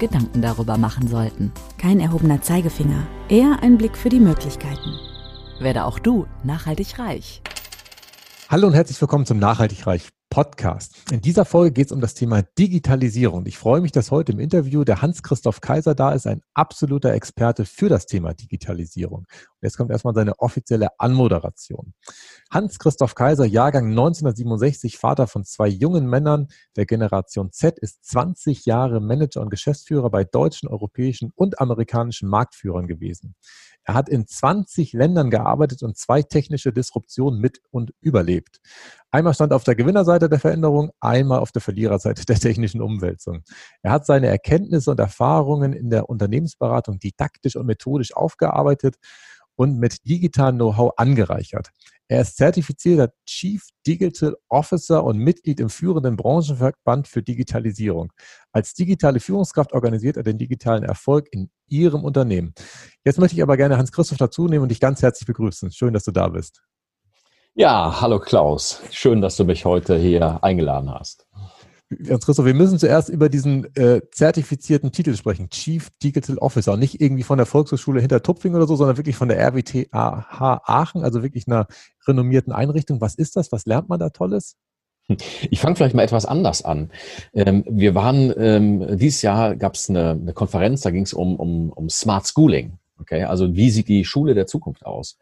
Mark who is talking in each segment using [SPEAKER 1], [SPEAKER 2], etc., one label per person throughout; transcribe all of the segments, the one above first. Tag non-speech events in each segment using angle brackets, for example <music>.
[SPEAKER 1] Gedanken darüber machen sollten.
[SPEAKER 2] Kein erhobener Zeigefinger, eher ein Blick für die Möglichkeiten.
[SPEAKER 1] Werde auch du nachhaltig reich.
[SPEAKER 3] Hallo und herzlich willkommen zum Nachhaltig Reich Podcast. In dieser Folge geht es um das Thema Digitalisierung. Ich freue mich, dass heute im Interview der Hans-Christoph Kaiser da ist, ein absoluter Experte für das Thema Digitalisierung. Und jetzt kommt erstmal seine offizielle Anmoderation. Hans-Christoph Kaiser, Jahrgang 1967, Vater von zwei jungen Männern der Generation Z, ist 20 Jahre Manager und Geschäftsführer bei deutschen, europäischen und amerikanischen Marktführern gewesen. Er hat in 20 Ländern gearbeitet und zwei technische Disruptionen mit und überlebt. Einmal stand auf der Gewinnerseite der Veränderung, einmal auf der Verliererseite der technischen Umwälzung. Er hat seine Erkenntnisse und Erfahrungen in der Unternehmensberatung didaktisch und methodisch aufgearbeitet und mit digitalem Know-how angereichert. Er ist zertifizierter Chief Digital Officer und Mitglied im führenden Branchenverband für Digitalisierung. Als digitale Führungskraft organisiert er den digitalen Erfolg in Ihrem Unternehmen. Jetzt möchte ich aber gerne Hans-Christoph dazu nehmen und dich ganz herzlich begrüßen. Schön, dass du da bist.
[SPEAKER 4] Ja, hallo Klaus. Schön, dass du mich heute hier eingeladen hast.
[SPEAKER 3] Christoph, wir müssen zuerst über diesen äh, zertifizierten Titel sprechen, Chief Digital Officer. Nicht irgendwie von der Volkshochschule hinter Tupfing oder so, sondern wirklich von der RWTH Aachen, also wirklich einer renommierten Einrichtung. Was ist das? Was lernt man da Tolles?
[SPEAKER 4] Ich fange vielleicht mal etwas anders an. Ähm, wir waren, ähm, dieses Jahr gab es eine, eine, Konferenz, da ging es um, um, um Smart Schooling. Okay, also wie sieht die Schule der Zukunft aus?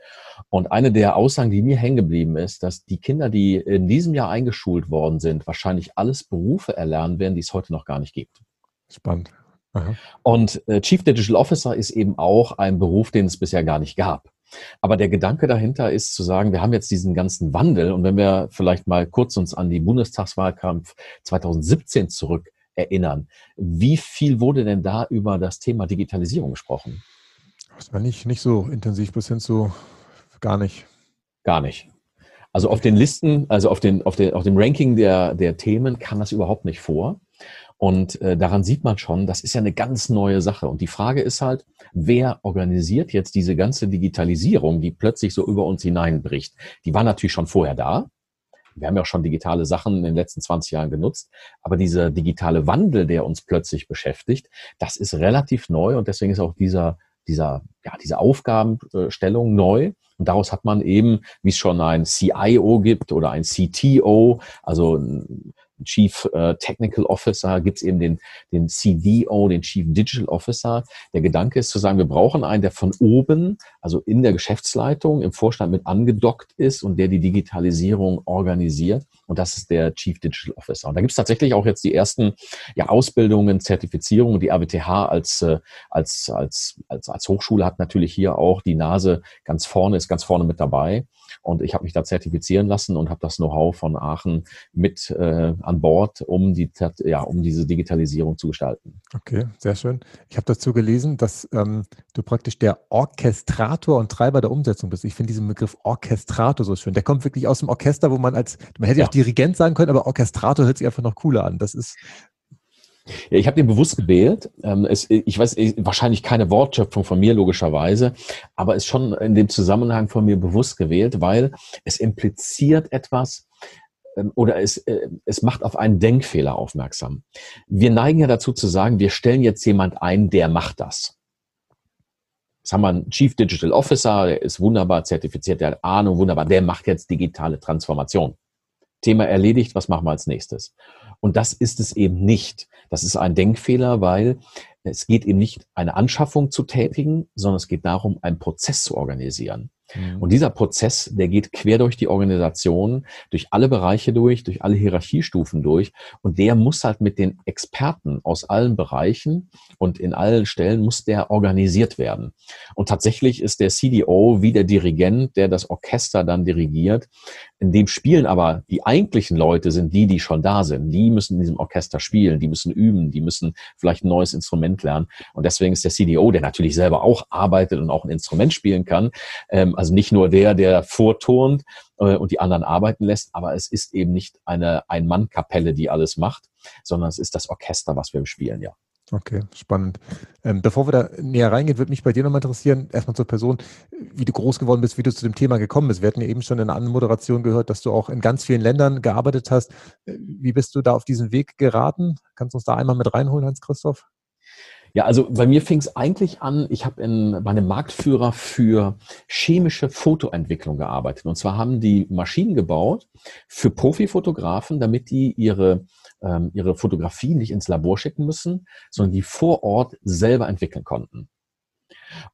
[SPEAKER 4] Und eine der Aussagen, die mir hängen geblieben ist, dass die Kinder, die in diesem Jahr eingeschult worden sind, wahrscheinlich alles Berufe erlernen werden, die es heute noch gar nicht gibt.
[SPEAKER 3] Spannend.
[SPEAKER 4] Aha. Und äh, Chief Digital Officer ist eben auch ein Beruf, den es bisher gar nicht gab. Aber der Gedanke dahinter ist zu sagen, wir haben jetzt diesen ganzen Wandel und wenn wir vielleicht mal kurz uns an die Bundestagswahlkampf 2017 zurück erinnern, wie viel wurde denn da über das Thema Digitalisierung gesprochen?
[SPEAKER 3] War nicht, nicht so intensiv bis hin zu gar nicht.
[SPEAKER 4] Gar nicht. Also auf den Listen, also auf, den, auf, den, auf dem Ranking der, der Themen kam das überhaupt nicht vor. Und äh, daran sieht man schon, das ist ja eine ganz neue Sache. Und die Frage ist halt, wer organisiert jetzt diese ganze Digitalisierung, die plötzlich so über uns hineinbricht? Die war natürlich schon vorher da. Wir haben ja auch schon digitale Sachen in den letzten 20 Jahren genutzt. Aber dieser digitale Wandel, der uns plötzlich beschäftigt, das ist relativ neu. Und deswegen ist auch dieser dieser, ja, diese Aufgabenstellung neu. Und daraus hat man eben, wie es schon ein CIO gibt oder ein CTO, also Chief äh, Technical Officer, gibt es eben den, den CDO, den Chief Digital Officer. Der Gedanke ist zu sagen, wir brauchen einen, der von oben, also in der Geschäftsleitung, im Vorstand mit angedockt ist und der die Digitalisierung organisiert. Und das ist der Chief Digital Officer. Und da gibt es tatsächlich auch jetzt die ersten ja, Ausbildungen, Zertifizierungen. Die RWTH als, äh, als, als, als, als Hochschule hat natürlich hier auch die Nase ganz vorne, ist ganz vorne mit dabei. Und ich habe mich da zertifizieren lassen und habe das Know-how von Aachen mit äh, an Bord, um, die, ja, um diese Digitalisierung zu gestalten.
[SPEAKER 3] Okay, sehr schön. Ich habe dazu gelesen, dass ähm, du praktisch der Orchestrator und Treiber der Umsetzung bist. Ich finde diesen Begriff Orchestrator so schön. Der kommt wirklich aus dem Orchester, wo man als, man hätte ja auch Dirigent sagen können, aber Orchestrator hört sich einfach noch cooler an. Das ist
[SPEAKER 4] ja, ich habe den bewusst gewählt. Ähm, es, ich weiß, wahrscheinlich keine Wortschöpfung von mir, logischerweise, aber ist schon in dem Zusammenhang von mir bewusst gewählt, weil es impliziert etwas ähm, oder es, äh, es macht auf einen Denkfehler aufmerksam. Wir neigen ja dazu zu sagen, wir stellen jetzt jemand ein, der macht das. Jetzt haben wir einen Chief Digital Officer, der ist wunderbar zertifiziert, der hat Ahnung, wunderbar, der macht jetzt digitale Transformation. Thema erledigt, was machen wir als nächstes? Und das ist es eben nicht. Das ist ein Denkfehler, weil es geht eben nicht, eine Anschaffung zu tätigen, sondern es geht darum, einen Prozess zu organisieren. Mhm. Und dieser Prozess, der geht quer durch die Organisation, durch alle Bereiche durch, durch alle Hierarchiestufen durch. Und der muss halt mit den Experten aus allen Bereichen und in allen Stellen muss der organisiert werden. Und tatsächlich ist der CDO wie der Dirigent, der das Orchester dann dirigiert. In dem spielen aber die eigentlichen Leute sind die, die schon da sind. Die müssen in diesem Orchester spielen, die müssen üben, die müssen vielleicht ein neues Instrument lernen. Und deswegen ist der CDO, der natürlich selber auch arbeitet und auch ein Instrument spielen kann, ähm, also nicht nur der, der vorturnt äh, und die anderen arbeiten lässt, aber es ist eben nicht eine Ein-Mann-Kapelle, die alles macht, sondern es ist das Orchester, was wir spielen, ja.
[SPEAKER 3] Okay, spannend. Ähm, bevor wir da näher reingehen, würde mich bei dir nochmal interessieren, erstmal zur Person, wie du groß geworden bist, wie du zu dem Thema gekommen bist. Wir hatten ja eben schon in einer anderen Moderation gehört, dass du auch in ganz vielen Ländern gearbeitet hast. Äh, wie bist du da auf diesen Weg geraten? Kannst du uns da einmal mit reinholen, Hans-Christoph?
[SPEAKER 4] Ja, also bei mir fing es eigentlich an, ich habe in bei einem Marktführer für chemische Fotoentwicklung gearbeitet. Und zwar haben die Maschinen gebaut für Profifotografen, damit die ihre, ähm, ihre Fotografie nicht ins Labor schicken müssen, sondern die vor Ort selber entwickeln konnten.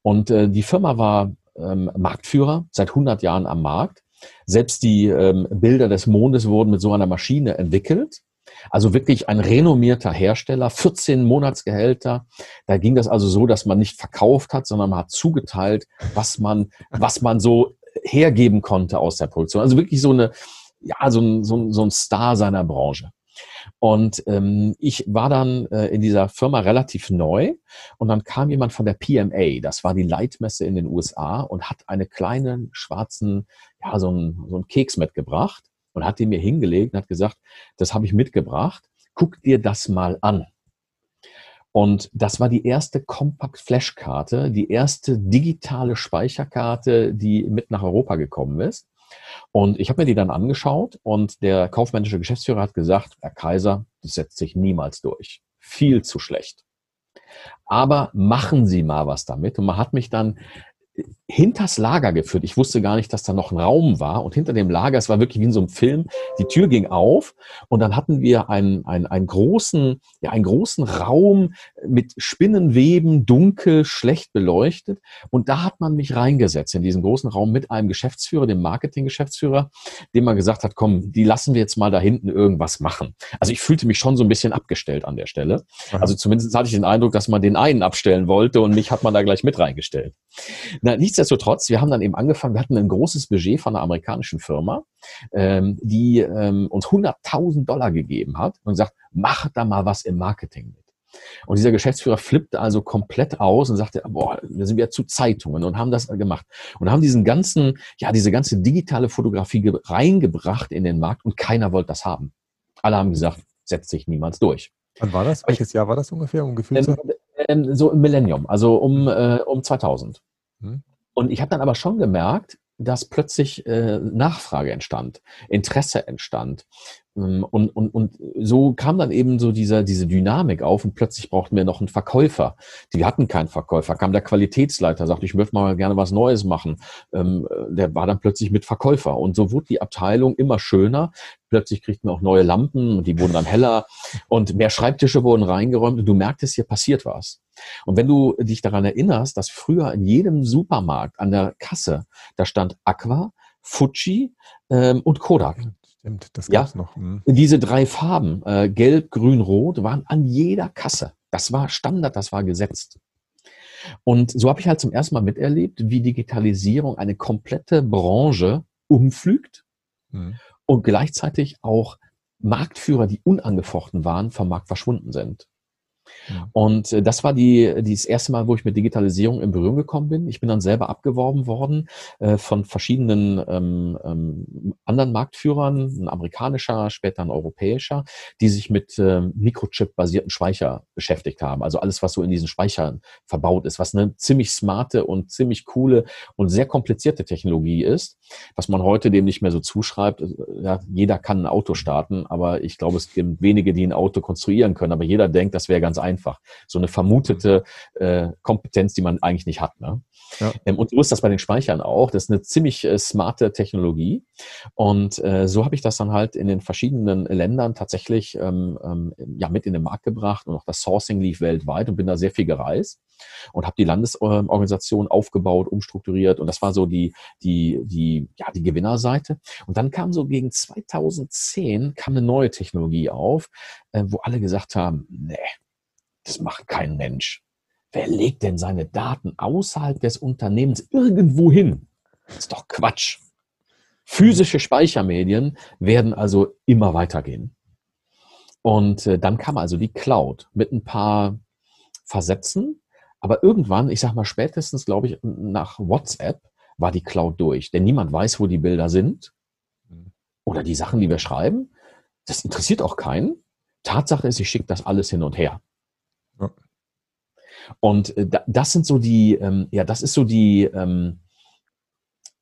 [SPEAKER 4] Und äh, die Firma war ähm, Marktführer, seit 100 Jahren am Markt. Selbst die ähm, Bilder des Mondes wurden mit so einer Maschine entwickelt. Also wirklich ein renommierter Hersteller, 14 Monatsgehälter. Da ging das also so, dass man nicht verkauft hat, sondern man hat zugeteilt, was man, was man so hergeben konnte aus der Produktion. Also wirklich so eine, ja, so ein, so ein, so ein Star seiner Branche. Und ähm, ich war dann äh, in dieser Firma relativ neu und dann kam jemand von der PMA, das war die Leitmesse in den USA und hat einen kleinen schwarzen, ja, so einen, so einen Keks mitgebracht und hat den mir hingelegt und hat gesagt, das habe ich mitgebracht, guck dir das mal an. Und das war die erste Compact Flash Karte, die erste digitale Speicherkarte, die mit nach Europa gekommen ist. Und ich habe mir die dann angeschaut und der kaufmännische Geschäftsführer hat gesagt, Herr Kaiser, das setzt sich niemals durch. Viel zu schlecht. Aber machen Sie mal was damit. Und man hat mich dann hinters Lager geführt. Ich wusste gar nicht, dass da noch ein Raum war. Und hinter dem Lager, es war wirklich wie in so einem Film, die Tür ging auf und dann hatten wir einen, einen, einen, großen, ja, einen großen Raum mit Spinnenweben, dunkel, schlecht beleuchtet. Und da hat man mich reingesetzt in diesen großen Raum mit einem Geschäftsführer, dem Marketinggeschäftsführer, dem man gesagt hat, komm, die lassen wir jetzt mal da hinten irgendwas machen. Also ich fühlte mich schon so ein bisschen abgestellt an der Stelle. Also zumindest hatte ich den Eindruck, dass man den einen abstellen wollte und mich hat man da gleich mit reingestellt. Na, nichtsdestotrotz, wir haben dann eben angefangen, wir hatten ein großes Budget von einer amerikanischen Firma, ähm, die ähm, uns 100.000 Dollar gegeben hat und gesagt, mach da mal was im Marketing mit. Und dieser Geschäftsführer flippte also komplett aus und sagte, boah, wir sind wieder zu Zeitungen und haben das gemacht. Und haben diesen ganzen, ja, diese ganze digitale Fotografie reingebracht in den Markt und keiner wollte das haben. Alle haben gesagt, setzt sich niemals durch.
[SPEAKER 3] Wann war das? Welches Jahr war das ungefähr, um Gefühl
[SPEAKER 4] ähm, zu haben? Ähm, so im Millennium, also um, äh, um 2000. Hm. Und ich habe dann aber schon gemerkt, dass plötzlich äh, Nachfrage entstand, Interesse entstand. Ähm, und, und, und so kam dann eben so diese, diese Dynamik auf und plötzlich brauchten wir noch einen Verkäufer. Die hatten keinen Verkäufer. Kam der Qualitätsleiter, sagte, ich möchte mal gerne was Neues machen. Ähm, der war dann plötzlich mit Verkäufer. Und so wurde die Abteilung immer schöner. Plötzlich kriegten wir auch neue Lampen und die wurden dann heller und mehr Schreibtische wurden reingeräumt und du merktest, hier passiert was. Und wenn du dich daran erinnerst, dass früher in jedem Supermarkt an der Kasse, da stand Aqua, Fuji ähm, und Kodak.
[SPEAKER 3] Stimmt, das gab's ja, noch. Mhm.
[SPEAKER 4] Diese drei Farben, äh, Gelb, Grün, Rot, waren an jeder Kasse. Das war Standard, das war gesetzt. Und so habe ich halt zum ersten Mal miterlebt, wie Digitalisierung eine komplette Branche umflügt mhm. und gleichzeitig auch Marktführer, die unangefochten waren, vom Markt verschwunden sind. Und äh, das war die, die das erste Mal, wo ich mit Digitalisierung in Berührung gekommen bin. Ich bin dann selber abgeworben worden äh, von verschiedenen ähm, ähm, anderen Marktführern, ein amerikanischer, später ein europäischer, die sich mit ähm, Mikrochip-basierten Speicher beschäftigt haben. Also alles, was so in diesen Speichern verbaut ist, was eine ziemlich smarte und ziemlich coole und sehr komplizierte Technologie ist, was man heute dem nicht mehr so zuschreibt. Äh, ja, jeder kann ein Auto starten, aber ich glaube, es gibt wenige, die ein Auto konstruieren können. Aber jeder denkt, das wäre ganz einfach einfach. So eine vermutete äh, Kompetenz, die man eigentlich nicht hat. Ne? Ja. Ähm, und so ist das bei den Speichern auch. Das ist eine ziemlich äh, smarte Technologie. Und äh, so habe ich das dann halt in den verschiedenen Ländern tatsächlich ähm, ähm, ja mit in den Markt gebracht und auch das Sourcing lief weltweit und bin da sehr viel gereist. und habe die Landesorganisation aufgebaut, umstrukturiert und das war so die, die, die, ja, die Gewinnerseite. Und dann kam so gegen 2010 kam eine neue Technologie auf, äh, wo alle gesagt haben, nee, das macht kein Mensch. Wer legt denn seine Daten außerhalb des Unternehmens irgendwo hin? Das ist doch Quatsch. Physische Speichermedien werden also immer weitergehen. Und äh, dann kam also die Cloud mit ein paar Versätzen. Aber irgendwann, ich sag mal spätestens, glaube ich, nach WhatsApp war die Cloud durch. Denn niemand weiß, wo die Bilder sind oder die Sachen, die wir schreiben. Das interessiert auch keinen. Tatsache ist, ich schicke das alles hin und her. Ja. Und äh, das sind so die, ähm, ja, das ist so die, ähm,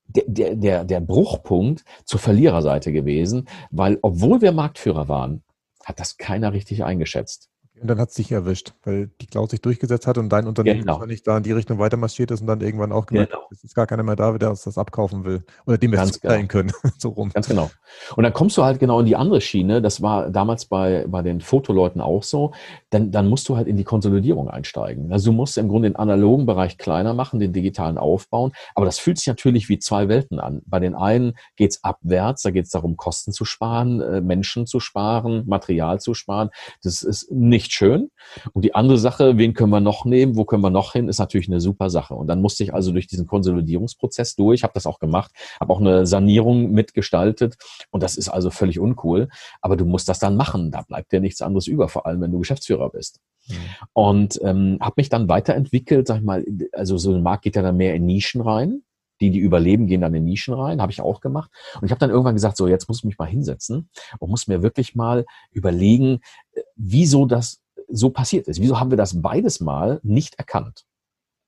[SPEAKER 4] der, der, der Bruchpunkt zur Verliererseite gewesen, weil obwohl wir Marktführer waren, hat das keiner richtig eingeschätzt.
[SPEAKER 3] Und dann hat es dich erwischt, weil die Cloud sich durchgesetzt hat und dein Unternehmen
[SPEAKER 4] genau.
[SPEAKER 3] wahrscheinlich da in die Richtung weiter marschiert ist und dann irgendwann auch gemerkt
[SPEAKER 4] genau.
[SPEAKER 3] es ist gar keiner mehr da, der uns das abkaufen will oder dem wir es
[SPEAKER 4] zuteilen
[SPEAKER 3] genau. können. <laughs> so rum.
[SPEAKER 4] Ganz genau. Und dann kommst du halt genau in die andere Schiene. Das war damals bei, bei den Fotoleuten auch so. Dann, dann musst du halt in die Konsolidierung einsteigen. Also du musst im Grunde den analogen Bereich kleiner machen, den digitalen aufbauen. Aber das fühlt sich natürlich wie zwei Welten an. Bei den einen geht's abwärts, da geht's darum, Kosten zu sparen, äh, Menschen zu sparen, Material zu sparen. Das ist nicht schön. Und die andere Sache, wen können wir noch nehmen, wo können wir noch hin, ist natürlich eine super Sache. Und dann musste ich also durch diesen Konsolidierungsprozess durch, habe das auch gemacht, habe auch eine Sanierung mitgestaltet und das ist also völlig uncool. Aber du musst das dann machen, da bleibt dir nichts anderes über, vor allem wenn du Geschäftsführer bist. Mhm. Und ähm, habe mich dann weiterentwickelt, sag ich mal, also so ein Markt geht ja dann mehr in Nischen rein die, die überleben, gehen dann in Nischen rein, habe ich auch gemacht. Und ich habe dann irgendwann gesagt, so jetzt muss ich mich mal hinsetzen und muss mir wirklich mal überlegen, äh, wieso das so passiert ist. Wieso haben wir das beides mal nicht erkannt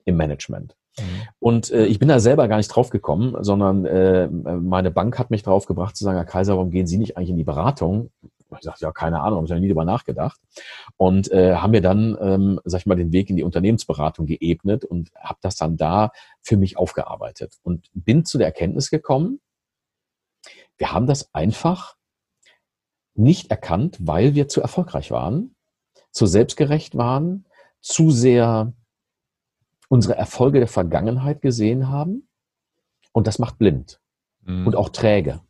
[SPEAKER 4] im Management? Mhm. Und äh, ich bin da selber gar nicht drauf gekommen, sondern äh, meine Bank hat mich drauf gebracht zu sagen, Herr Kaiser, warum gehen Sie nicht eigentlich in die Beratung? Ich sagte, ja, keine Ahnung, habe ich noch nie drüber nachgedacht. Und äh, haben mir dann, ähm, sag ich mal, den Weg in die Unternehmensberatung geebnet und habe das dann da für mich aufgearbeitet. Und bin zu der Erkenntnis gekommen, wir haben das einfach nicht erkannt, weil wir zu erfolgreich waren zu selbstgerecht waren, zu sehr unsere Erfolge der Vergangenheit gesehen haben. Und das macht blind mhm. und auch träge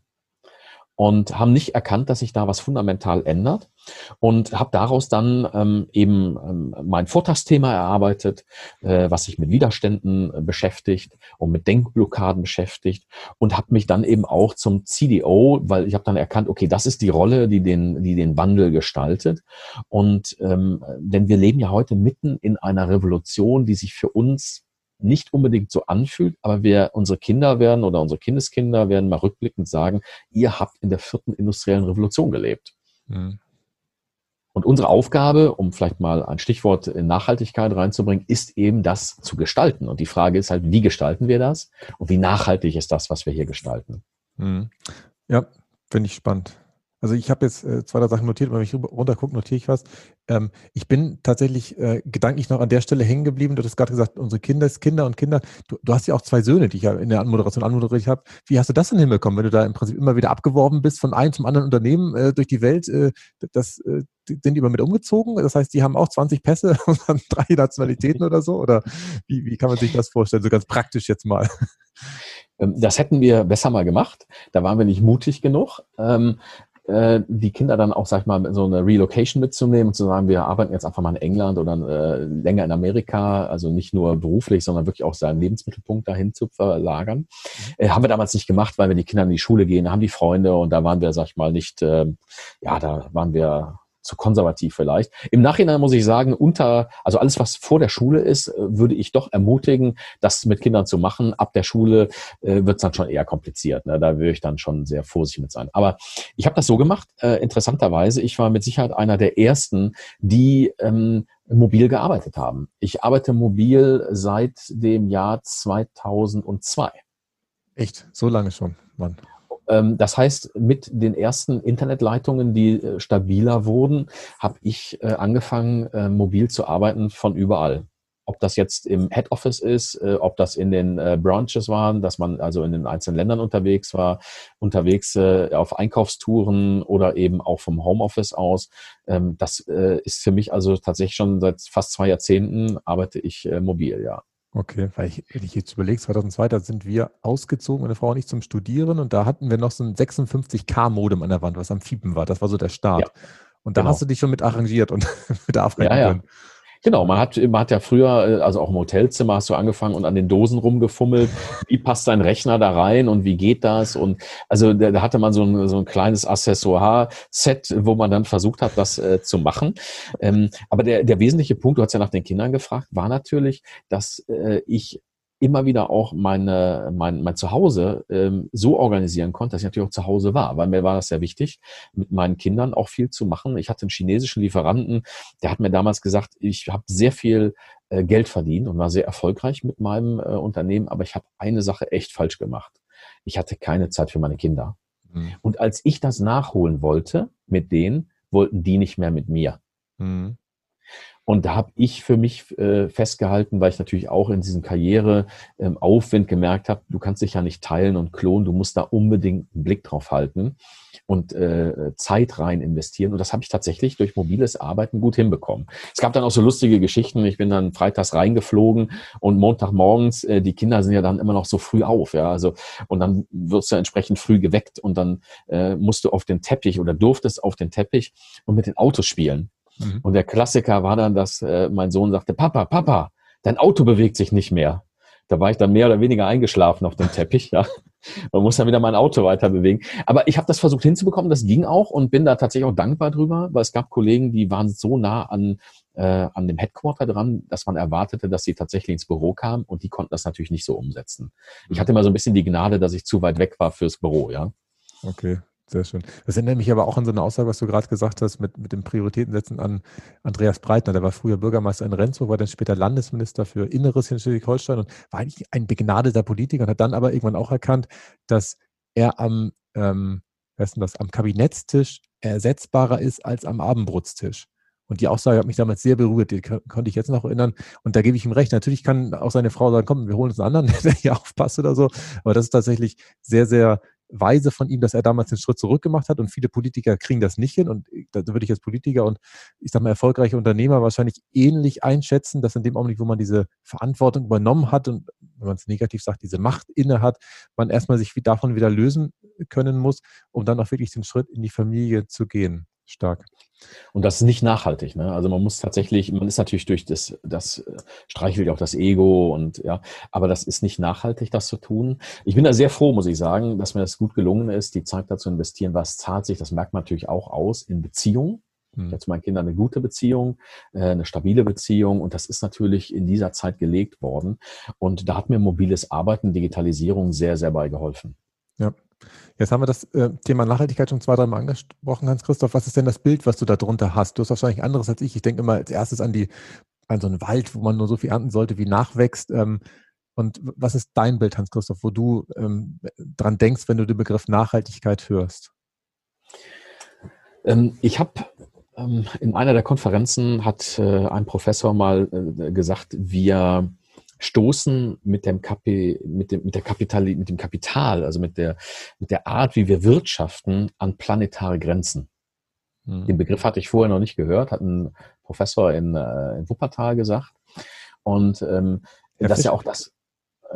[SPEAKER 4] und haben nicht erkannt, dass sich da was fundamental ändert und habe daraus dann ähm, eben ähm, mein Vortragsthema erarbeitet, äh, was sich mit Widerständen äh, beschäftigt und mit Denkblockaden beschäftigt und habe mich dann eben auch zum CDO, weil ich habe dann erkannt, okay, das ist die Rolle, die den, die den Wandel gestaltet und ähm, denn wir leben ja heute mitten in einer Revolution, die sich für uns nicht unbedingt so anfühlt, aber wir, unsere Kinder werden oder unsere Kindeskinder werden mal rückblickend sagen, ihr habt in der vierten industriellen Revolution gelebt. Mhm. Und unsere Aufgabe, um vielleicht mal ein Stichwort in Nachhaltigkeit reinzubringen, ist eben das zu gestalten. Und die Frage ist halt, wie gestalten wir das und wie nachhaltig ist das, was wir hier gestalten?
[SPEAKER 3] Mhm. Ja, finde ich spannend. Also ich habe jetzt äh, zwei, drei Sachen notiert, wenn ich runtergucke, notiere ich was. Ähm, ich bin tatsächlich äh, gedanklich noch an der Stelle hängen geblieben. Du hast gerade gesagt, unsere Kinder, Kinder und Kinder. Du, du, hast ja auch zwei Söhne, die ich ja in der Anmoderation anmoderiert habe. Wie hast du das denn hinbekommen, wenn du da im Prinzip immer wieder abgeworben bist von einem zum anderen Unternehmen äh, durch die Welt? Äh, das, äh, sind die immer mit umgezogen? Das heißt, die haben auch 20 Pässe <laughs> und dann drei Nationalitäten oder so? Oder wie, wie kann man sich das vorstellen? So ganz praktisch jetzt mal.
[SPEAKER 4] Ähm, das hätten wir besser mal gemacht. Da waren wir nicht mutig genug. Ähm, äh, die Kinder dann auch, sag ich mal, so eine Relocation mitzunehmen und zu sagen, wir arbeiten jetzt einfach mal in England oder äh, länger in Amerika, also nicht nur beruflich, sondern wirklich auch seinen Lebensmittelpunkt dahin zu verlagern. Mhm. Äh, haben wir damals nicht gemacht, weil wir die Kinder in die Schule gehen, haben die Freunde und da waren wir, sag ich mal, nicht, äh, ja, da waren wir zu konservativ vielleicht. Im Nachhinein muss ich sagen, unter, also alles, was vor der Schule ist, äh, würde ich doch ermutigen, das mit Kindern zu machen. Ab der Schule äh, wird es dann schon eher kompliziert. Ne? Da würde ich dann schon sehr vorsichtig mit sein. Aber ich habe das so gemacht, äh, interessanterweise. Ich war mit Sicherheit einer der ersten, die ähm, mobil gearbeitet haben. Ich arbeite mobil seit dem Jahr 2002.
[SPEAKER 3] Echt? So lange schon, Mann.
[SPEAKER 4] Ähm, das heißt, mit den ersten Internetleitungen, die äh, stabiler wurden, habe ich äh, angefangen, äh, mobil zu arbeiten von überall. ob das jetzt im Head Office ist, ob das in den Branches waren, dass man also in den einzelnen Ländern unterwegs war, unterwegs auf Einkaufstouren oder eben auch vom Homeoffice aus. Ähm, das ist für mich also tatsächlich schon seit fast zwei Jahrzehnten arbeite ich mobil, ja.
[SPEAKER 3] Okay, weil ich, wenn ich jetzt überlege, 2002, da sind wir ausgezogen, meine Frau und ich zum Studieren und da hatten wir noch so ein 56K-Modem an der Wand, was am Fiepen war. Das war so der Start. Ja, und da genau. hast du dich schon mit arrangiert und <laughs> mit arbeiten
[SPEAKER 4] ja, ja. Genau, man hat, man hat ja früher, äh, also auch im Hotelzimmer hast du angefangen und an den Dosen rumgefummelt. Wie passt dein Rechner da rein und wie geht das? Und also da, da hatte man so ein, so ein kleines Accessoire-Set, wo man dann versucht hat, das äh, zu machen. Ähm, aber der, der wesentliche Punkt, du hast ja nach den Kindern gefragt, war natürlich, dass äh, ich immer wieder auch meine, mein, mein Zuhause ähm, so organisieren konnte, dass ich natürlich auch zu Hause war, weil mir war das sehr wichtig, mit meinen Kindern auch viel zu machen. Ich hatte einen chinesischen Lieferanten, der hat mir damals gesagt, ich habe sehr viel äh, Geld verdient und war sehr erfolgreich mit meinem äh, Unternehmen, aber ich habe eine Sache echt falsch gemacht. Ich hatte keine Zeit für meine Kinder. Mhm. Und als ich das nachholen wollte mit denen, wollten die nicht mehr mit mir. Mhm. Und da habe ich für mich äh, festgehalten, weil ich natürlich auch in diesem Karriereaufwind ähm, gemerkt habe, du kannst dich ja nicht teilen und klonen, du musst da unbedingt einen Blick drauf halten und äh, Zeit rein investieren. Und das habe ich tatsächlich durch mobiles Arbeiten gut hinbekommen. Es gab dann auch so lustige Geschichten. Ich bin dann freitags reingeflogen und Montagmorgens, äh, die Kinder sind ja dann immer noch so früh auf, ja. Also und dann wirst du entsprechend früh geweckt und dann äh, musst du auf den Teppich oder durftest auf den Teppich und mit den Autos spielen. Mhm. Und der Klassiker war dann, dass äh, mein Sohn sagte, Papa, Papa, dein Auto bewegt sich nicht mehr. Da war ich dann mehr oder weniger eingeschlafen auf dem Teppich. <laughs> Ja. Man muss dann wieder mein Auto weiter bewegen. Aber ich habe das versucht hinzubekommen, das ging auch und bin da tatsächlich auch dankbar drüber, weil es gab Kollegen, die waren so nah an, äh, an dem Headquarter dran, dass man erwartete, dass sie tatsächlich ins Büro kamen und die konnten das natürlich nicht so umsetzen. Ich mhm. hatte mal so ein bisschen die Gnade, dass ich zu weit weg war fürs Büro, ja.
[SPEAKER 3] Okay, sehr schön. Das erinnert mich aber auch an so eine Aussage, was du gerade gesagt hast, mit, mit dem Prioritätensetzen an Andreas Breitner. Der war früher Bürgermeister in Rendsburg, war dann später Landesminister für Inneres in Schleswig-Holstein und war eigentlich ein begnadeter Politiker und hat dann aber irgendwann auch erkannt, dass er am, ähm, was das, am Kabinettstisch ersetzbarer ist als am Abendbrotstisch. Und die Aussage hat mich damals sehr berührt, die konnte ich jetzt noch erinnern. Und da gebe ich ihm recht. Natürlich kann auch seine Frau sagen, komm, wir holen uns einen anderen, <laughs> der hier aufpasst oder so. Aber das ist tatsächlich sehr, sehr weise von ihm, dass er damals den Schritt zurück gemacht hat und viele Politiker kriegen das nicht hin und da würde ich als Politiker und ich sage mal erfolgreiche Unternehmer wahrscheinlich ähnlich einschätzen, dass in dem Augenblick, wo man diese Verantwortung übernommen hat und wenn man es negativ sagt, diese Macht inne hat, man erstmal sich davon wieder lösen können muss, um dann auch wirklich den Schritt in die Familie zu gehen. Stark.
[SPEAKER 4] Und das ist nicht nachhaltig. Ne? Also man muss tatsächlich, man ist natürlich durch das, das äh, streichelt ja auch das Ego und ja, aber das ist nicht nachhaltig, das zu tun. Ich bin da sehr froh, muss ich sagen, dass mir das gut gelungen ist, die Zeit dazu investieren. Was zahlt sich? Das merkt man natürlich auch aus in Beziehungen. Ich habe zu meinen Kindern eine gute Beziehung, äh, eine stabile Beziehung und das ist natürlich in dieser Zeit gelegt worden. Und da hat mir mobiles Arbeiten, Digitalisierung sehr, sehr bei geholfen.
[SPEAKER 3] Ja, Jetzt haben wir das äh, Thema Nachhaltigkeit schon zwei, dreimal angesprochen, Hans-Christoph. Was ist denn das Bild, was du da drunter hast? Du hast wahrscheinlich anderes als ich. Ich denke immer als erstes an die, an so einen Wald, wo man nur so viel ernten sollte, wie nachwächst. Ähm, und was ist dein Bild, Hans-Christoph, wo du ähm, dran denkst, wenn du den Begriff Nachhaltigkeit hörst?
[SPEAKER 4] Ähm, ich habe ähm, in einer der Konferenzen hat äh, ein Professor mal äh, gesagt, wir stoßen mit dem, Kapi, mit dem, mit der Kapital, mit dem Kapital, also mit der, mit der Art, wie wir wirtschaften, an planetare Grenzen. Mhm. Den Begriff hatte ich vorher noch nicht gehört, hat ein Professor in, äh, in Wuppertal gesagt. Und ähm, das ist ja auch das,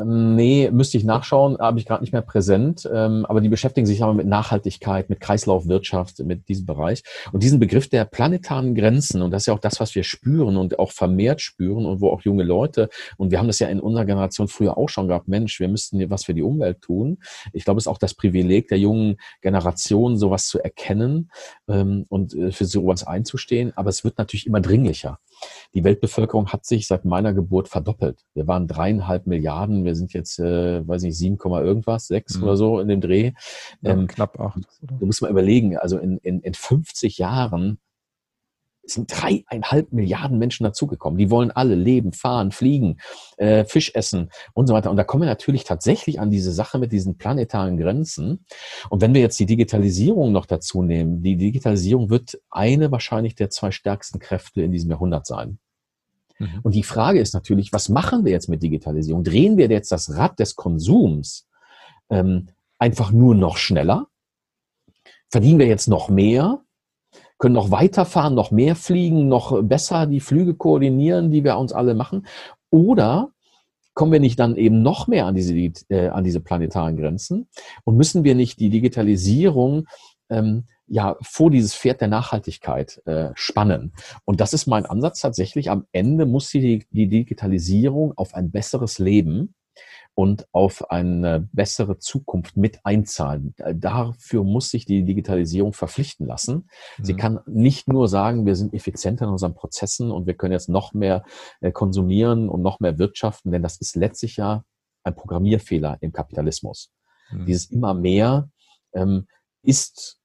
[SPEAKER 4] nee, müsste ich nachschauen, habe ich gerade nicht mehr präsent. Ähm, aber die beschäftigen sich aber mit Nachhaltigkeit, mit Kreislaufwirtschaft, mit diesem Bereich. Und diesen Begriff der planetaren Grenzen, und das ist ja auch das, was wir spüren und auch vermehrt spüren und wo auch junge Leute, und wir haben das ja in unserer Generation früher auch schon gehabt, Mensch, wir müssten was für die Umwelt tun. Ich glaube, es ist auch das Privileg der jungen Generation, sowas zu erkennen ähm, und äh, für sowas einzustehen. Aber es wird natürlich immer dringlicher. Die Weltbevölkerung hat sich seit meiner Geburt verdoppelt. Wir waren dreieinhalb Milliarden, wir sind jetzt, äh, weiß nicht, sieben Komma irgendwas, sechs mhm. oder so in dem Dreh.
[SPEAKER 3] Ja, ähm, knapp acht.
[SPEAKER 4] Du musst mal überlegen, also in, in, in 50 Jahren sind dreieinhalb Milliarden Menschen dazugekommen. Die wollen alle leben, fahren, fliegen, äh, Fisch essen und so weiter. Und da kommen wir natürlich tatsächlich an diese Sache mit diesen planetaren Grenzen. Und wenn wir jetzt die Digitalisierung noch dazu nehmen, die Digitalisierung wird eine wahrscheinlich der zwei stärksten Kräfte in diesem Jahrhundert sein. Mhm. Und die Frage ist natürlich, was machen wir jetzt mit Digitalisierung? Drehen wir jetzt das Rad des Konsums ähm, einfach nur noch schneller? Verdienen wir jetzt noch mehr? Können noch weiterfahren, noch mehr fliegen, noch besser die Flüge koordinieren, die wir uns alle machen? Oder kommen wir nicht dann eben noch mehr an diese, äh, an diese planetaren Grenzen? Und müssen wir nicht die Digitalisierung ähm, ja vor dieses Pferd der Nachhaltigkeit äh, spannen. Und das ist mein Ansatz tatsächlich. Am Ende muss die, die Digitalisierung auf ein besseres Leben und auf eine bessere Zukunft mit einzahlen. Dafür muss sich die Digitalisierung verpflichten lassen. Mhm. Sie kann nicht nur sagen, wir sind effizienter in unseren Prozessen und wir können jetzt noch mehr äh, konsumieren und noch mehr wirtschaften, denn das ist letztlich ja ein Programmierfehler im Kapitalismus. Mhm. Dieses immer mehr ähm, ist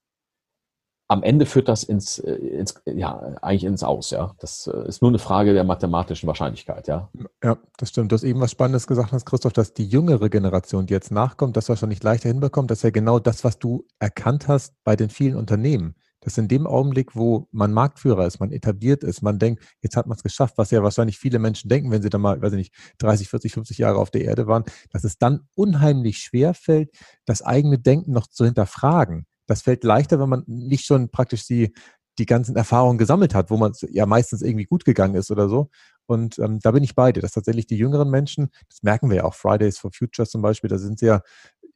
[SPEAKER 4] am Ende führt das ins, äh, ins, ja, eigentlich ins Aus, ja. Das äh, ist nur eine Frage der mathematischen Wahrscheinlichkeit, ja.
[SPEAKER 3] Ja, das stimmt. Du hast eben was Spannendes gesagt, hast, Christoph, dass die jüngere Generation, die jetzt nachkommt, das wahrscheinlich leichter hinbekommt. Das ist ja genau das, was du erkannt hast bei den vielen Unternehmen. Dass in dem Augenblick, wo man Marktführer ist, man etabliert ist, man denkt, jetzt hat man es geschafft, was ja wahrscheinlich viele Menschen denken, wenn sie dann mal, weiß ich nicht, 30, 40, 50 Jahre auf der Erde waren, dass es dann unheimlich schwer fällt, das eigene Denken noch zu hinterfragen das fällt leichter, wenn man nicht schon praktisch die, die ganzen Erfahrungen gesammelt hat, wo man ja meistens irgendwie gut gegangen ist oder so. Und ähm, da bin ich bei dir, dass tatsächlich die jüngeren Menschen, das merken wir ja auch, Fridays for Future zum Beispiel, da sind ja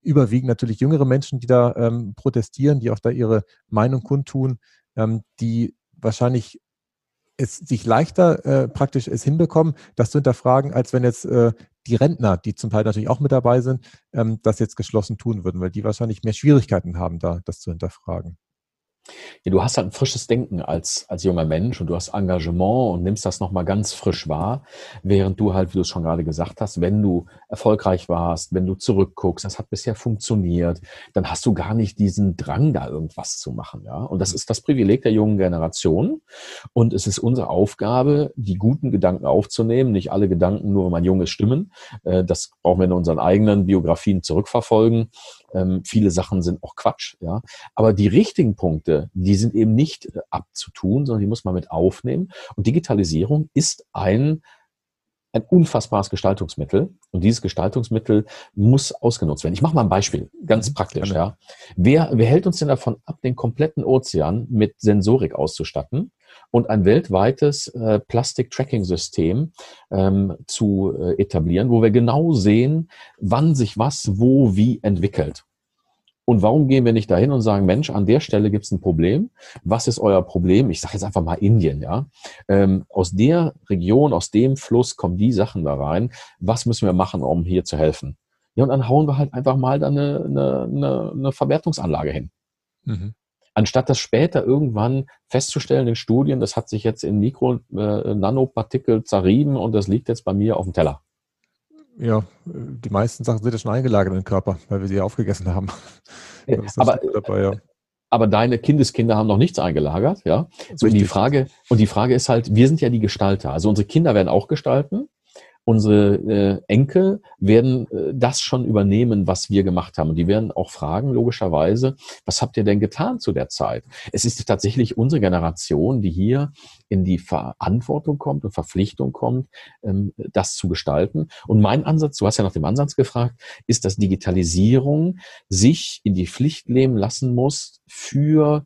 [SPEAKER 3] überwiegend natürlich jüngere Menschen, die da ähm, protestieren, die auch da ihre Meinung kundtun, ähm, die wahrscheinlich es sich leichter äh, praktisch es hinbekommen, das zu hinterfragen, als wenn jetzt äh, die Rentner, die zum Teil natürlich auch mit dabei sind, ähm, das jetzt geschlossen tun würden, weil die wahrscheinlich mehr Schwierigkeiten haben, da das zu hinterfragen.
[SPEAKER 4] Ja, du hast halt ein frisches Denken als, als junger Mensch und du hast Engagement und nimmst das nochmal ganz frisch wahr, während du halt, wie du es schon gerade gesagt hast, wenn du erfolgreich warst, wenn du zurückguckst, das hat bisher funktioniert, dann hast du gar nicht diesen Drang, da irgendwas zu machen. Ja? Und das mhm. ist das Privileg der jungen Generation. Und es ist unsere Aufgabe, die guten Gedanken aufzunehmen. Nicht alle Gedanken nur, wenn man jung ist, stimmen. Äh, das brauchen wir in unseren eigenen Biografien zurückverfolgen. Ähm, viele Sachen sind auch Quatsch, ja. Aber die richtigen Punkte, die sind eben nicht äh, abzutun, sondern die muss man mit aufnehmen. Und Digitalisierung ist ein ein unfassbares Gestaltungsmittel und dieses Gestaltungsmittel muss ausgenutzt werden. Ich mache mal ein Beispiel, ganz mhm, praktisch. Ja. Wer, wer hält uns denn davon ab, den kompletten Ozean mit Sensorik auszustatten und ein weltweites äh, Plastik-Tracking-System ähm, zu äh, etablieren, wo wir genau sehen, wann sich was wo wie entwickelt? Und warum gehen wir nicht dahin und sagen, Mensch, an der Stelle gibt es ein Problem. Was ist euer Problem? Ich sage jetzt einfach mal Indien, ja. Ähm, aus der Region, aus dem Fluss kommen die Sachen da rein. Was müssen wir machen, um hier zu helfen? Ja, und dann hauen wir halt einfach mal da eine, eine, eine, eine Verwertungsanlage hin. Mhm. Anstatt das später irgendwann festzustellen in Studien, das hat sich jetzt in Mikro-Nanopartikel äh, zerrieben und das liegt jetzt bei mir auf dem Teller.
[SPEAKER 3] Ja, die meisten Sachen sind ja schon eingelagert in den Körper, weil wir sie ja aufgegessen haben.
[SPEAKER 4] aber, dabei, ja. aber deine Kindeskinder haben noch nichts eingelagert, ja. So, und die Frage, und die Frage ist halt, wir sind ja die Gestalter. Also unsere Kinder werden auch gestalten unsere äh, Enkel werden äh, das schon übernehmen, was wir gemacht haben. Und die werden auch fragen, logischerweise, was habt ihr denn getan zu der Zeit? Es ist tatsächlich unsere Generation, die hier in die Verantwortung kommt und Verpflichtung kommt, ähm, das zu gestalten. Und mein Ansatz, du hast ja nach dem Ansatz gefragt, ist, dass Digitalisierung sich in die Pflicht nehmen lassen muss für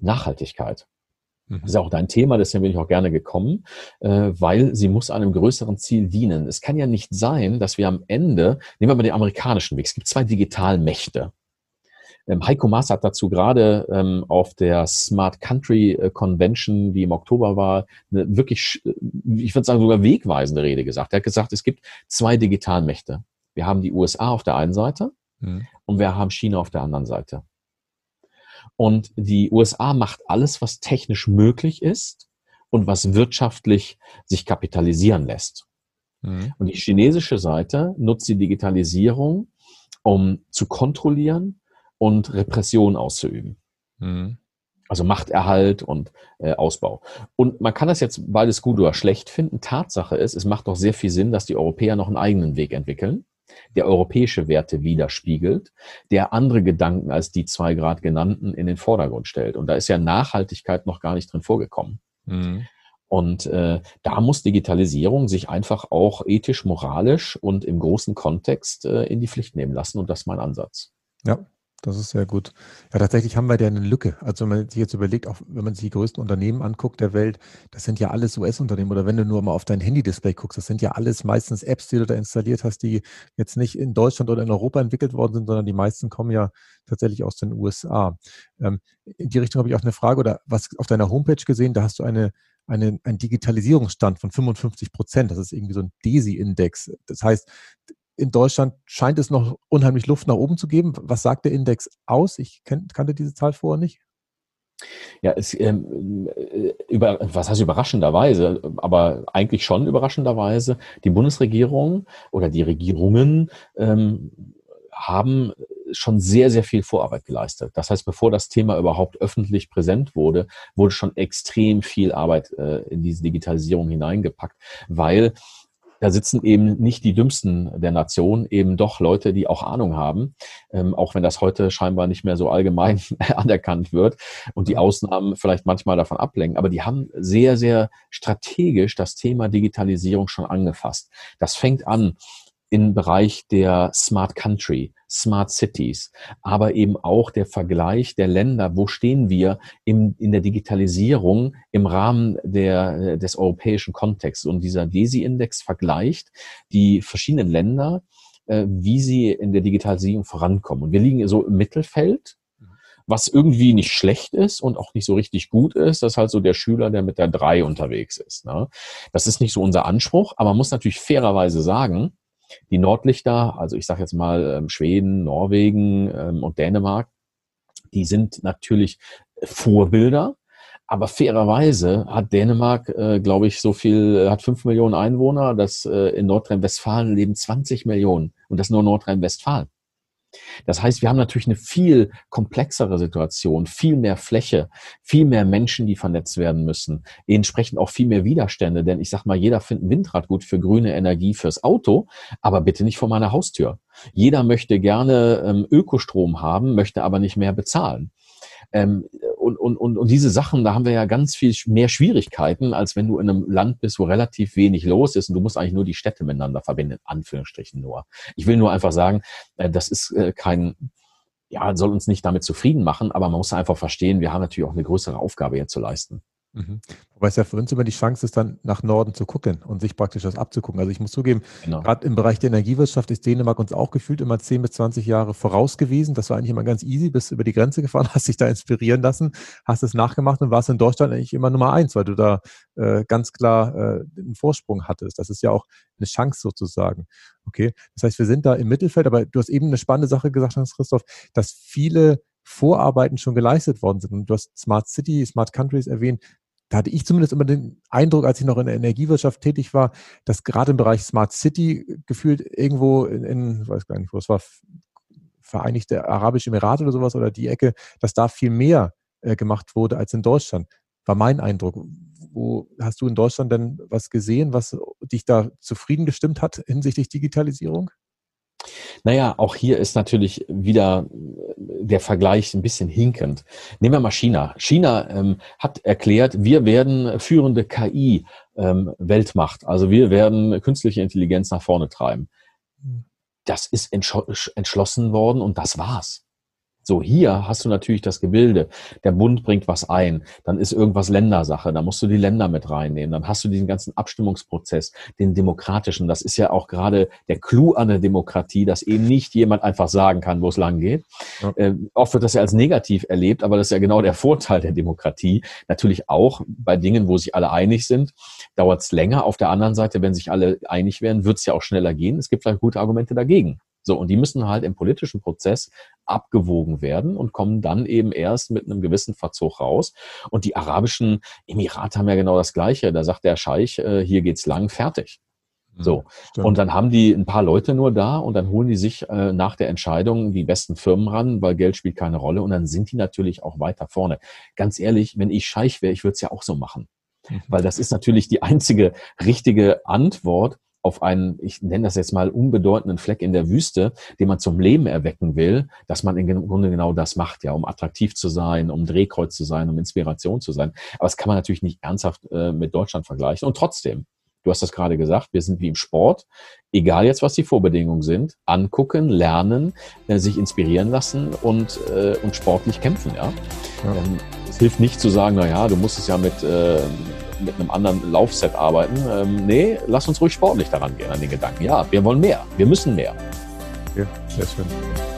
[SPEAKER 4] Nachhaltigkeit. Das ist ja auch dein Thema, deswegen bin ich auch gerne gekommen, äh, weil sie muss einem größeren Ziel dienen. Es kann ja nicht sein, dass wir am Ende, nehmen wir mal den amerikanischen Weg, es gibt zwei Digitalmächte. Ähm, Heiko Maas hat dazu gerade ähm, auf der Smart Country äh, Convention, die im Oktober war, eine wirklich, ich würde sagen, sogar wegweisende Rede gesagt. Er hat gesagt, es gibt zwei Digitalmächte. Wir haben die USA auf der einen Seite mhm. und wir haben China auf der anderen Seite. Und die USA macht alles, was technisch möglich ist und was wirtschaftlich sich kapitalisieren lässt. Mhm. Und die chinesische Seite nutzt die Digitalisierung, um zu kontrollieren und Repression auszuüben. Mhm. Also Machterhalt und äh, Ausbau. Und man kann das jetzt beides gut oder schlecht finden. Tatsache ist, es macht doch sehr viel Sinn, dass die Europäer noch einen eigenen Weg entwickeln der europäische Werte widerspiegelt, der andere Gedanken als die zwei Grad genannten in den Vordergrund stellt. Und da ist ja Nachhaltigkeit noch gar nicht drin vorgekommen. Mhm. Und äh, da muss Digitalisierung sich einfach auch ethisch, moralisch und im großen Kontext äh, in die Pflicht nehmen lassen. Und das ist mein Ansatz.
[SPEAKER 3] Ja, das ist sehr gut. Ja, tatsächlich haben wir da eine Lücke. Also wenn man sich jetzt überlegt, auch wenn man sich die größten Unternehmen anguckt der Welt, das sind ja alles US-Unternehmen. Oder wenn du nur mal auf dein Handy-Display guckst, das sind ja alles meistens Apps, die du da installiert hast, die jetzt nicht in Deutschland oder in Europa entwickelt worden sind, sondern die meisten kommen ja tatsächlich aus den USA. Ähm, in die Richtung habe ich auch eine Frage oder was auf deiner Homepage gesehen, da hast du eine eine, einen Digitalisierungsstand von 55 Prozent. Das ist irgendwie so ein DESI-Index. Das heißt, in Deutschland scheint es noch unheimlich Luft nach oben zu geben. Was sagt der Index aus? Ich kan kannte diese Zahl vorher nicht.
[SPEAKER 4] Ja, es, ähm, äh, über, was heißt überraschenderweise, aber eigentlich schon überraschenderweise, die Bundesregierung oder die Regierungen ähm, haben schon sehr, sehr viel Vorarbeit geleistet. Das heißt, bevor das Thema überhaupt öffentlich präsent wurde, wurde schon extrem viel Arbeit äh, in diese Digitalisierung hineingepackt, weil da sitzen eben nicht die Dümmsten der Nation, eben doch Leute, die auch Ahnung haben, ähm, auch wenn das heute scheinbar nicht mehr so allgemein <laughs> anerkannt wird und die Ausnahmen vielleicht manchmal davon ablenken. Aber die haben sehr, sehr strategisch das Thema Digitalisierung schon angefasst. Das fängt an im Bereich der Smart Country, Smart Cities, aber eben auch der Vergleich der Länder, wo stehen wir im, in der Digitalisierung im Rahmen der, des europäischen Kontexts. Und dieser DESI-Index vergleicht die verschiedenen Länder, äh, wie sie in der Digitalisierung vorankommen. Und wir liegen so im Mittelfeld, was irgendwie nicht schlecht ist und auch nicht so richtig gut ist. Das ist halt so der Schüler, der mit der drei unterwegs ist. Ne? Das ist nicht so unser Anspruch, aber man muss natürlich fairerweise sagen, die Nordlichter, also ich sage jetzt mal ähm, Schweden, Norwegen ähm, und Dänemark, die sind natürlich Vorbilder. Aber fairerweise hat Dänemark, äh, glaube ich, so viel, hat fünf Millionen Einwohner, dass äh, in Nordrhein-Westfalen leben 20 Millionen und das nur Nordrhein-Westfalen. Das heißt, wir haben natürlich eine viel komplexere Situation, viel mehr Fläche, viel mehr Menschen, die vernetzt werden müssen, entsprechend auch viel mehr Widerstände, denn ich sag mal, jeder findet Windrad gut für grüne Energie fürs Auto, aber bitte nicht vor meiner Haustür. Jeder möchte gerne ähm, Ökostrom haben, möchte aber nicht mehr bezahlen. Ähm, und, und, und, und diese Sachen, da haben wir ja ganz viel mehr Schwierigkeiten, als wenn du in einem Land bist, wo relativ wenig los ist und du musst eigentlich nur die Städte miteinander verbinden, Anführungsstrichen nur. Ich will nur einfach sagen, äh, das ist äh, kein, ja, soll uns nicht damit zufrieden machen, aber man muss einfach verstehen, wir haben natürlich auch eine größere Aufgabe hier zu leisten.
[SPEAKER 3] Mhm. Wobei es ja für uns immer die Chance ist, dann nach Norden zu gucken und sich praktisch das abzugucken. Also ich muss zugeben, genau. gerade im Bereich der Energiewirtschaft ist Dänemark uns auch gefühlt immer 10 bis 20 Jahre voraus gewesen. Das war eigentlich immer ganz easy, bist über die Grenze gefahren, <laughs> hast dich da inspirieren lassen, hast es nachgemacht und warst in Deutschland eigentlich immer Nummer eins, weil du da äh, ganz klar äh, einen Vorsprung hattest. Das ist ja auch eine Chance sozusagen. Okay, das heißt, wir sind da im Mittelfeld, aber du hast eben eine spannende Sache gesagt, Hans-Christoph, dass viele Vorarbeiten schon geleistet worden sind. Und du hast Smart City, Smart Countries erwähnt da hatte ich zumindest immer den Eindruck, als ich noch in der Energiewirtschaft tätig war, dass gerade im Bereich Smart City gefühlt irgendwo in, in weiß gar nicht, wo es war, Vereinigte Arabische Emirate oder sowas oder die Ecke, dass da viel mehr äh, gemacht wurde als in Deutschland. War mein Eindruck. Wo hast du in Deutschland denn was gesehen, was dich da zufrieden gestimmt hat hinsichtlich Digitalisierung?
[SPEAKER 4] Naja, auch hier ist natürlich wieder der Vergleich ein bisschen hinkend. Nehmen wir mal China. China ähm, hat erklärt, wir werden führende KI-Weltmacht. Ähm, also wir werden künstliche Intelligenz nach vorne treiben. Hm. Das ist entschlossen worden und das war's. So, hier hast du natürlich das Gebilde. Der Bund bringt was ein. Dann ist irgendwas Ländersache. Da musst du die Länder mit reinnehmen. Dann hast du diesen ganzen Abstimmungsprozess, den demokratischen. Das ist ja auch gerade der Clou an der Demokratie, dass eben nicht jemand einfach sagen kann, wo es lang geht. Ja. Äh, oft wird das ja als negativ erlebt, aber das ist ja genau der Vorteil der Demokratie. Natürlich auch bei Dingen, wo sich alle einig sind, dauert es länger. Auf der anderen Seite, wenn sich alle einig werden, wird es ja auch schneller gehen. Es gibt vielleicht gute Argumente dagegen. So, und die müssen halt im politischen Prozess abgewogen werden und kommen dann eben erst mit einem gewissen Verzug raus. Und die arabischen Emirate haben ja genau das Gleiche. Da sagt der Scheich, äh, hier geht's lang, fertig. So. Stimmt. Und dann haben die ein paar Leute nur da und dann holen die sich äh, nach der Entscheidung die besten Firmen ran, weil Geld spielt keine Rolle und dann sind die natürlich auch weiter vorne. Ganz ehrlich, wenn ich Scheich wäre, ich würde es ja auch so machen. Mhm. Weil das ist natürlich die einzige richtige Antwort auf einen, ich nenne das jetzt mal unbedeutenden Fleck in der Wüste, den man zum Leben erwecken will, dass man im Grunde genau das macht, ja, um attraktiv zu sein, um Drehkreuz zu sein, um Inspiration zu sein. Aber das kann man natürlich nicht ernsthaft äh, mit Deutschland vergleichen. Und trotzdem, du hast das gerade gesagt, wir sind wie im Sport, egal jetzt, was die Vorbedingungen sind, angucken, lernen, äh, sich inspirieren lassen und, äh, und sportlich kämpfen, ja. ja. Ähm, es hilft nicht zu sagen, na ja, du musst es ja mit, äh, mit einem anderen Laufset arbeiten. Ähm, nee, lass uns ruhig sportlich daran gehen, an den Gedanken. Ja, wir wollen mehr, wir müssen mehr.
[SPEAKER 3] Ja, sehr schön.